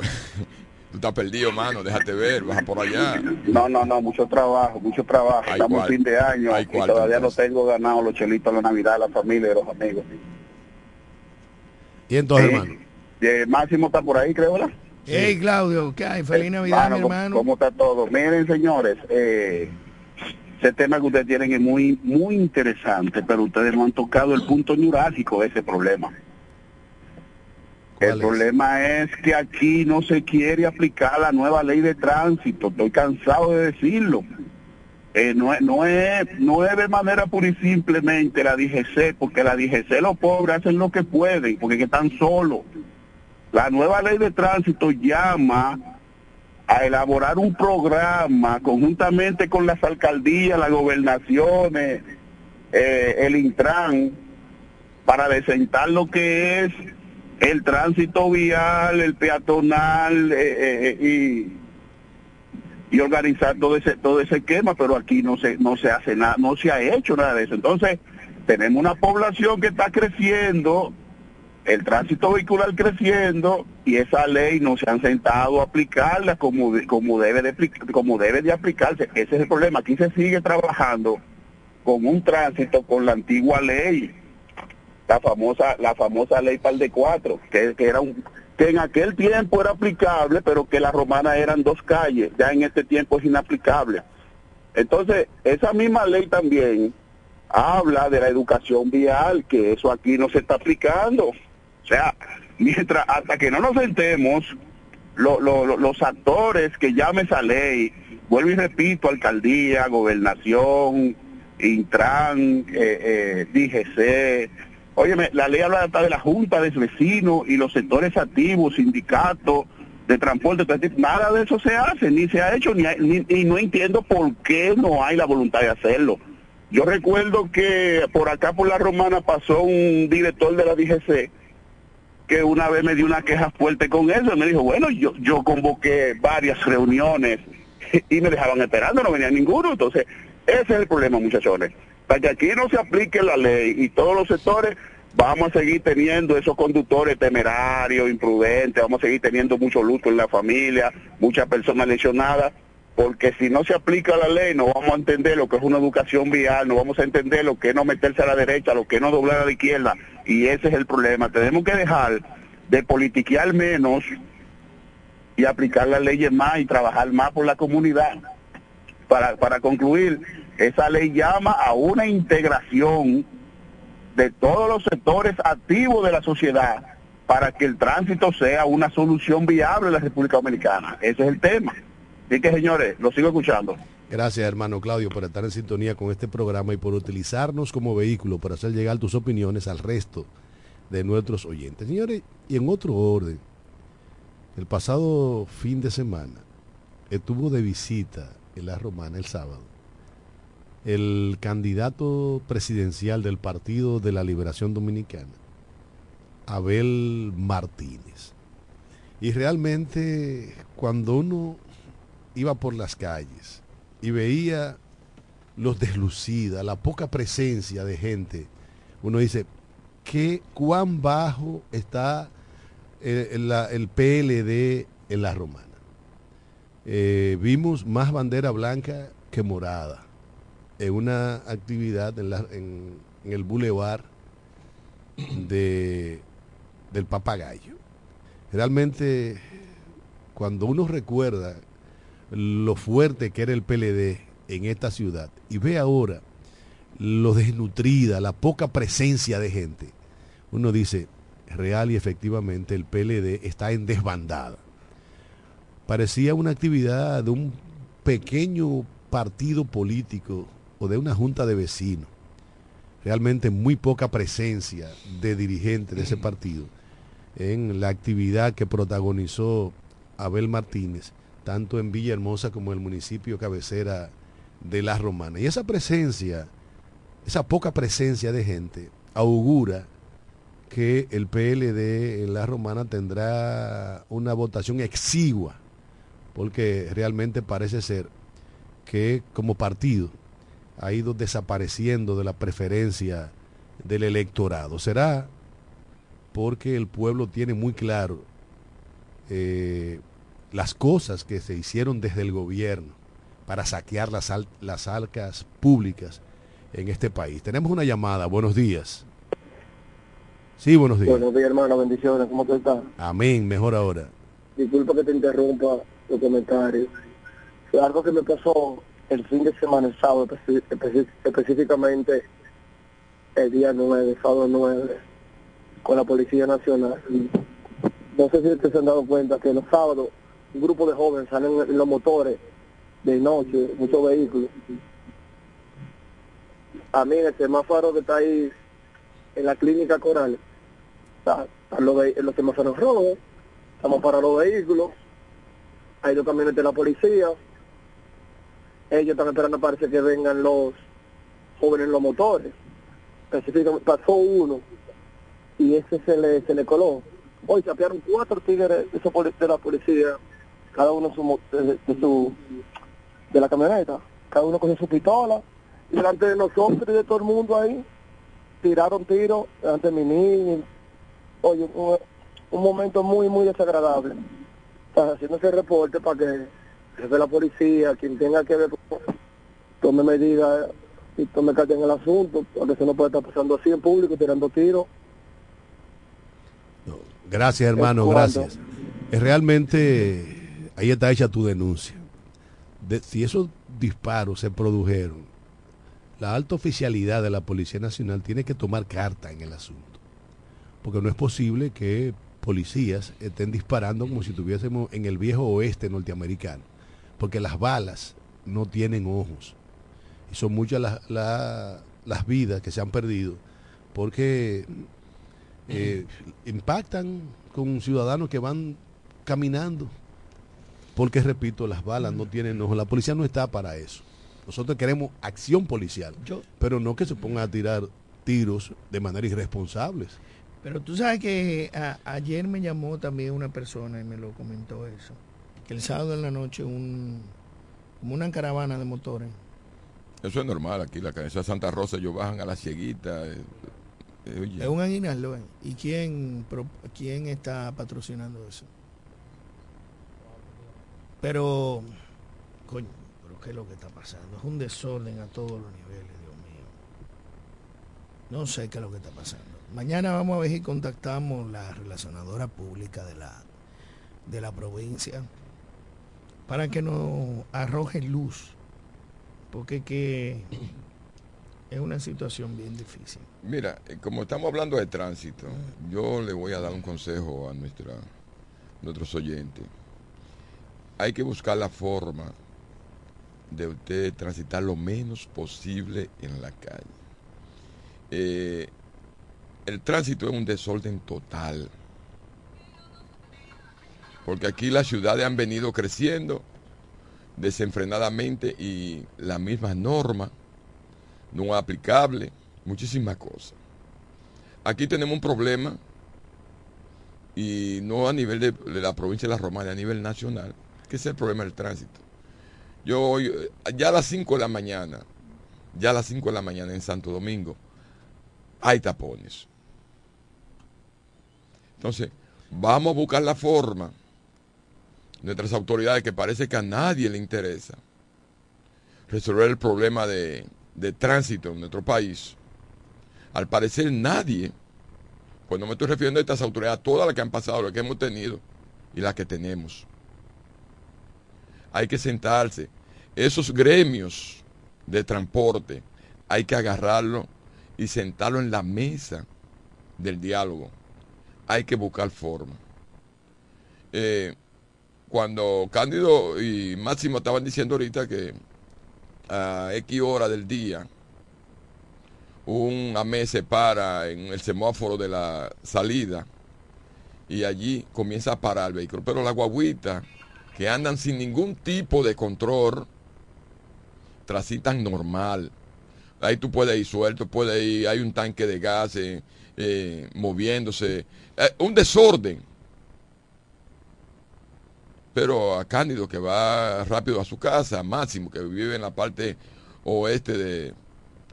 C: Tú estás perdido, mano. Déjate ver. Baja por allá.
I: No, no, no, mucho trabajo, mucho trabajo.
C: Hay
I: Estamos
C: cuarto.
I: fin de año y todavía no tengo ganado los chelitos de la Navidad, la familia y los amigos.
B: Y entonces,
I: Eh,
B: hermano.
I: eh, Máximo está por ahí, creo, ¿verdad?
E: Hey, Claudio, ¿qué hay? Feliz Navidad, mi
I: Hermano, ¿cómo-
E: hermano.
I: ¿Cómo está todo? Miren, señores, eh, ese tema que ustedes tienen es muy, muy interesante, pero ustedes no han tocado el punto neurálgico de ese problema.
B: ¿Cuál
I: El
B: es?
I: problema es que aquí no se quiere aplicar la nueva ley de tránsito. Estoy cansado de decirlo. Eh, no, es, no, es, no es de manera pura y simplemente la DGC, porque la DGC los pobres hacen lo que pueden, porque que están solos. La nueva ley de tránsito llama a elaborar un programa conjuntamente con las alcaldías, las gobernaciones, eh, el Intran, para desentar lo que es el tránsito vial, el peatonal eh, eh, y, y organizar todo ese todo ese esquema, pero aquí no se no se hace nada, no se ha hecho nada de eso. Entonces tenemos una población que está creciendo, el tránsito vehicular creciendo y esa ley no se han sentado a aplicarla como como debe de como debe de aplicarse. Ese es el problema. Aquí se sigue trabajando con un tránsito con la antigua ley la famosa la famosa ley par de cuatro que, que era un que en aquel tiempo era aplicable pero que la romana eran dos calles ya en este tiempo es inaplicable entonces esa misma ley también habla de la educación vial que eso aquí no se está aplicando o sea mientras hasta que no nos sentemos lo- los actores que llame esa ley vuelvo y repito alcaldía gobernación Intran, eh, eh, DGC. Óyeme, la ley habla hasta de la Junta de Vecinos y los sectores activos, sindicatos de transporte, nada de eso se hace, ni se ha hecho, ni, hay- ni- y no entiendo por qué no hay la voluntad de hacerlo. Yo recuerdo que por acá por la Romana pasó un director de la DGC que una vez me dio una queja fuerte con eso, me dijo, bueno, yo, yo convoqué varias reuniones y me dejaban esperando, no venía ninguno, entonces ese es el problema, muchachones. Para que aquí no se aplique la ley y todos los sectores, vamos a seguir teniendo esos conductores temerarios, imprudentes, vamos a seguir teniendo mucho luto en la familia, muchas personas lesionadas, porque si no se aplica la ley no vamos a entender lo que es una educación vial, no vamos a entender lo que no meterse a la derecha, lo que no doblar a la izquierda, y ese es el problema. Tenemos que dejar de politiquear menos y aplicar las leyes más y trabajar más por la comunidad. Para, para concluir, esa ley llama a una integración de todos los sectores activos de la sociedad para que el tránsito sea una solución viable en la República Dominicana. Ese es el tema. Así que, señores, lo sigo escuchando.
B: Gracias, hermano Claudio, por estar en sintonía con este programa y por utilizarnos como vehículo para hacer llegar tus opiniones al resto de nuestros oyentes. Señores, y en otro orden, el pasado fin de semana estuvo de visita en la Romana el sábado el candidato presidencial del Partido de la Liberación Dominicana, Abel Martínez. Y realmente cuando uno iba por las calles y veía los deslucida, la poca presencia de gente, uno dice, ¿qué, ¿cuán bajo está la- el PLD en la romana? Eh, vimos más bandera blanca que morada en una actividad en, la- en- el bulevar de, del papagayo. Realmente, cuando uno recuerda lo fuerte que era el PLD en esta ciudad y ve ahora lo desnutrida, la poca presencia de gente, uno dice, real y efectivamente el PLD está en desbandada. Parecía una actividad de un pequeño partido político o de una junta de vecinos. Realmente muy poca presencia de dirigentes de ese partido en la actividad que protagonizó Abel Martínez, tanto en Villahermosa como en el municipio cabecera de La Romana. Y esa presencia, esa poca presencia de gente, augura que el PLD en La Romana tendrá una votación exigua, porque realmente parece ser que como partido ha ido desapareciendo de la preferencia del electorado. Será porque el pueblo tiene muy claro eh, las cosas que se hicieron desde el gobierno para saquear las, al- las arcas públicas en este país. Tenemos una llamada. Buenos días. Sí, buenos días.
J: Buenos días, hermano. Bendiciones. ¿Cómo tú estás?
B: Amén. Mejor ahora.
J: Disculpa que te interrumpa los comentarios. Algo que me pasó el fin de semana, el sábado, específicamente el día 9, sábado 9, con la Policía Nacional. No sé si ustedes se han dado cuenta que los sábados un grupo de jóvenes salen en los motores de noche, muchos vehículos. A mí, el semáforo que está ahí en la clínica Coral, está- están los, los semáforos rojos, estamos para los vehículos, hay dos camiones de la policía, ellos están esperando parece que vengan los jóvenes en los motores, específicamente pasó uno y ese se le, se le coló. Hoy chapearon cuatro tigres de, la policía, cada uno su, de, de su de la camioneta, cada uno con su pistola, y delante de nosotros y de todo el mundo ahí, tiraron tiros delante de mi niño. Oye, un, momento muy, muy desagradable. Estás haciendo ese reporte para que jefe de la policía, quien tenga que ver, tome medidas y tome carta en el asunto, porque eso no puede estar pasando así en público, tirando tiros.
B: Gracias, hermano, gracias. Es realmente, ahí está hecha tu denuncia. De- si esos disparos se produjeron, la alta oficialidad de la Policía Nacional tiene que tomar carta en el asunto. Porque no es posible que policías estén disparando como si estuviésemos en el viejo oeste norteamericano. Porque las balas no tienen ojos. Y son muchas las, la- las vidas que se han perdido. Porque eh, impactan con ciudadanos que van caminando. Porque, repito, las balas no tienen ojos. La policía no está para eso. Nosotros queremos acción policial,
E: Yo-
B: pero no que se pongan a tirar tiros de manera irresponsables.
E: Pero tú sabes que a- ayer me llamó también una persona y me lo comentó eso. Que el sábado en la noche un como una caravana de motores.
C: Eso es normal aquí, la cabeza de Santa Rosa, ellos bajan a la cieguita. eh, eh.
E: Es un aguinaldo. ¿eh? ¿Y quién, pro- quién está patrocinando eso? Pero, coño, pero ¿qué es lo que está pasando? Es un desorden a todos los niveles, Dios mío. No sé qué es lo que está pasando. Mañana vamos a ver si contactamos la relacionadora pública de la de la provincia para que nos arroje luz, porque que es una situación bien difícil.
C: Mira, eh, como estamos hablando de tránsito, yo le voy a dar un consejo a nuestra, nuestros oyentes. Hay que buscar la forma de usted transitar lo menos posible en la calle. Eh, el tránsito es un desorden total. Porque aquí las ciudades han venido creciendo desenfrenadamente y las mismas normas no aplicables, muchísimas cosas. Aquí tenemos un problema y no a nivel de, la provincia de La Romana, a nivel nacional, que es el problema del tránsito. Yo hoy, ya a las 5 de la mañana, ya a las 5 de la mañana en Santo Domingo, hay tapones. Entonces, vamos a buscar la forma, nuestras autoridades, que parece que a nadie le interesa, resolver el problema de, de tránsito en nuestro país. Al parecer nadie, pues no me estoy refiriendo a estas autoridades, a todas las que han pasado, las que hemos tenido y las que tenemos. Hay que sentarse. Esos gremios de transporte hay que agarrarlo y sentarlo en la mesa del diálogo. Hay que buscar forma. Eh, cuando Cándido y Máximo estaban diciendo ahorita que a X hora del día un AME se para en el semáforo de la salida y allí comienza a parar el vehículo. Pero la guaguita que andan sin ningún tipo de control transitan normal. Ahí tú puedes ir suelto, puedes ir, hay un tanque de gas eh, moviéndose. Eh, un desorden. Pero a Cándido que va rápido a su casa, Máximo que vive en la parte oeste de,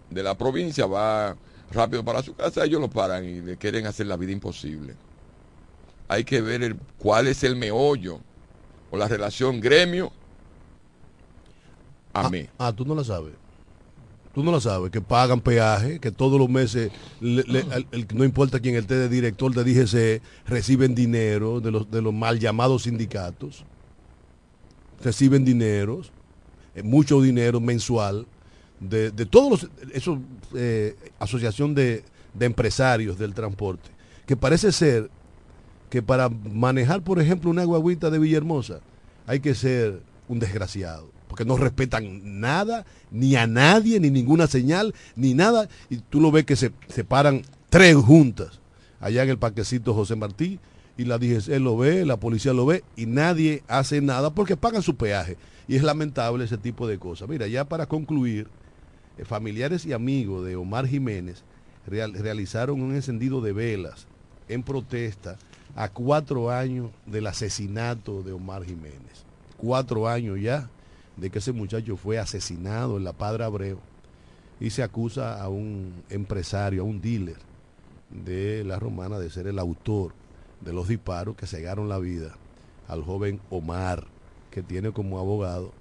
C: de la provincia, va rápido para su casa, ellos lo paran y le quieren hacer la vida imposible. Hay que ver el, cuál es el meollo o la relación gremio a mí.
B: Ah, tú no la sabes. Tú no la sabes, que pagan peaje, que todos los meses, le- le- el- el- no importa quién esté de director de DGC, reciben dinero de los, de los mal llamados sindicatos. Reciben dineros, eh, mucho dinero mensual, de, de todos los, eh, asociación de, de empresarios del transporte, que parece ser que para manejar, por ejemplo, una guaguita de Villahermosa, hay que ser un desgraciado, porque no respetan nada, ni a nadie, ni ninguna señal, ni nada, y tú lo ves que se, se paran tres juntas allá en el parquecito José Martí, y la DGC lo ve, la policía lo ve, y nadie hace nada porque pagan su peaje. Y es lamentable ese tipo de cosas. Mira, ya para concluir, eh, familiares y amigos de Omar Jiménez real- realizaron un encendido de velas en protesta a cuatro años del asesinato de Omar Jiménez. Cuatro años ya de que ese muchacho fue asesinado en la Padre Abreu y se acusa a un empresario, a un dealer de la romana de ser el autor de los disparos que cegaron la vida al joven Omar, que tiene como abogado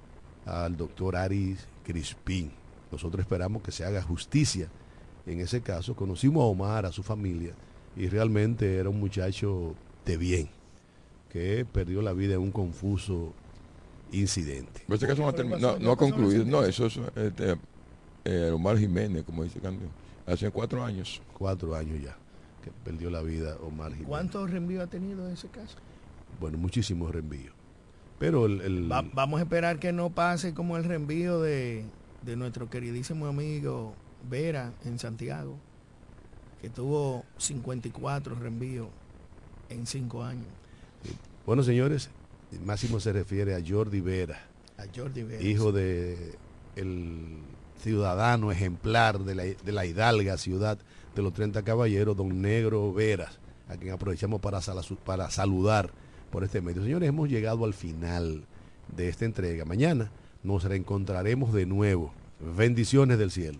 B: al doctor Aris Crispín. Nosotros esperamos que se haga justicia en ese caso. Conocimos a Omar, a su familia, y realmente era un muchacho de bien, que perdió la vida en un confuso incidente.
C: Pero ese caso no no- no ha concluido. No, eso es este, eh, Omar Jiménez, como dice Cándido. Hace cuatro años.
B: Cuatro años ya que perdió la vida Omar Jiménez.
E: ¿Cuántos reenvíos ha tenido ese caso?
B: Bueno, muchísimos reenvíos. Pero el, el-
E: Va- vamos a esperar que no pase como el reenvío de, de nuestro queridísimo amigo Vera en Santiago, que tuvo 54 reenvíos en cinco años.
B: bueno, señores, Máximo se refiere a Jordi Vera,
E: A Jordi Vera.
B: hijo de el ciudadano ejemplar de la, de la hidalga ciudad de los 30 caballeros, don Negro Veras, a quien aprovechamos para, para saludar por este medio. Señores, hemos llegado al final de esta entrega. Mañana nos reencontraremos de nuevo. Bendiciones del cielo.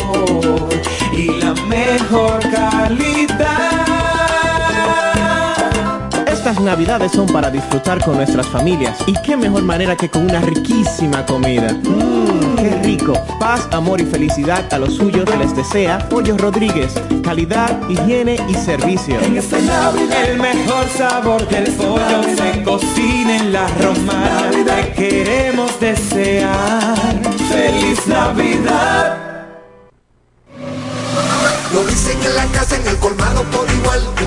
H: mejor calidad.
K: Estas navidades son para disfrutar con nuestras familias y qué mejor manera que con una riquísima comida. Mmm, qué rico. Paz, amor y felicidad a los suyos les desea Pollo Rodríguez. Calidad, higiene y servicio.
H: En esta Navidad el mejor sabor del pollo se cocina en la romana. Te queremos desear feliz Navidad.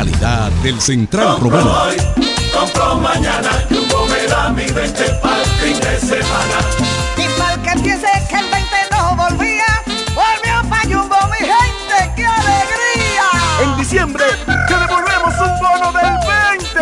A: Calidad del Central Romano.
H: hoy, compro mañana, Jumbo me da mi 20 para fin de semana.
L: Y mal que que el 20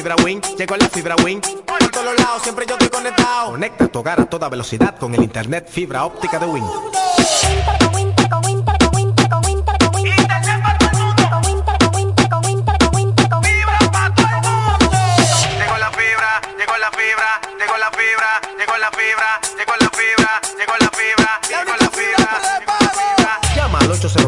K: fibra Win, llegó la fibra Win. Por todos lados, siempre yo estoy conectado. Conecta tu hogar a toda velocidad con el internet fibra óptica de Win.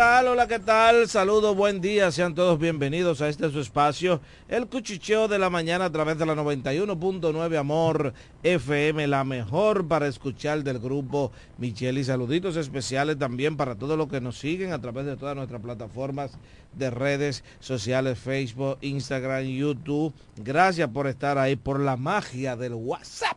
M: Tal? Hola, ¿qué tal? Saludos, buen día. Sean todos bienvenidos a este su espacio, el cuchicheo de la mañana a través de la 91.9 Amor FM, la mejor para escuchar del grupo Michelle. Y saluditos especiales también para todos los que nos siguen a través de todas nuestras plataformas de redes sociales, Facebook, Instagram, YouTube. Gracias por estar ahí, por la magia del WhatsApp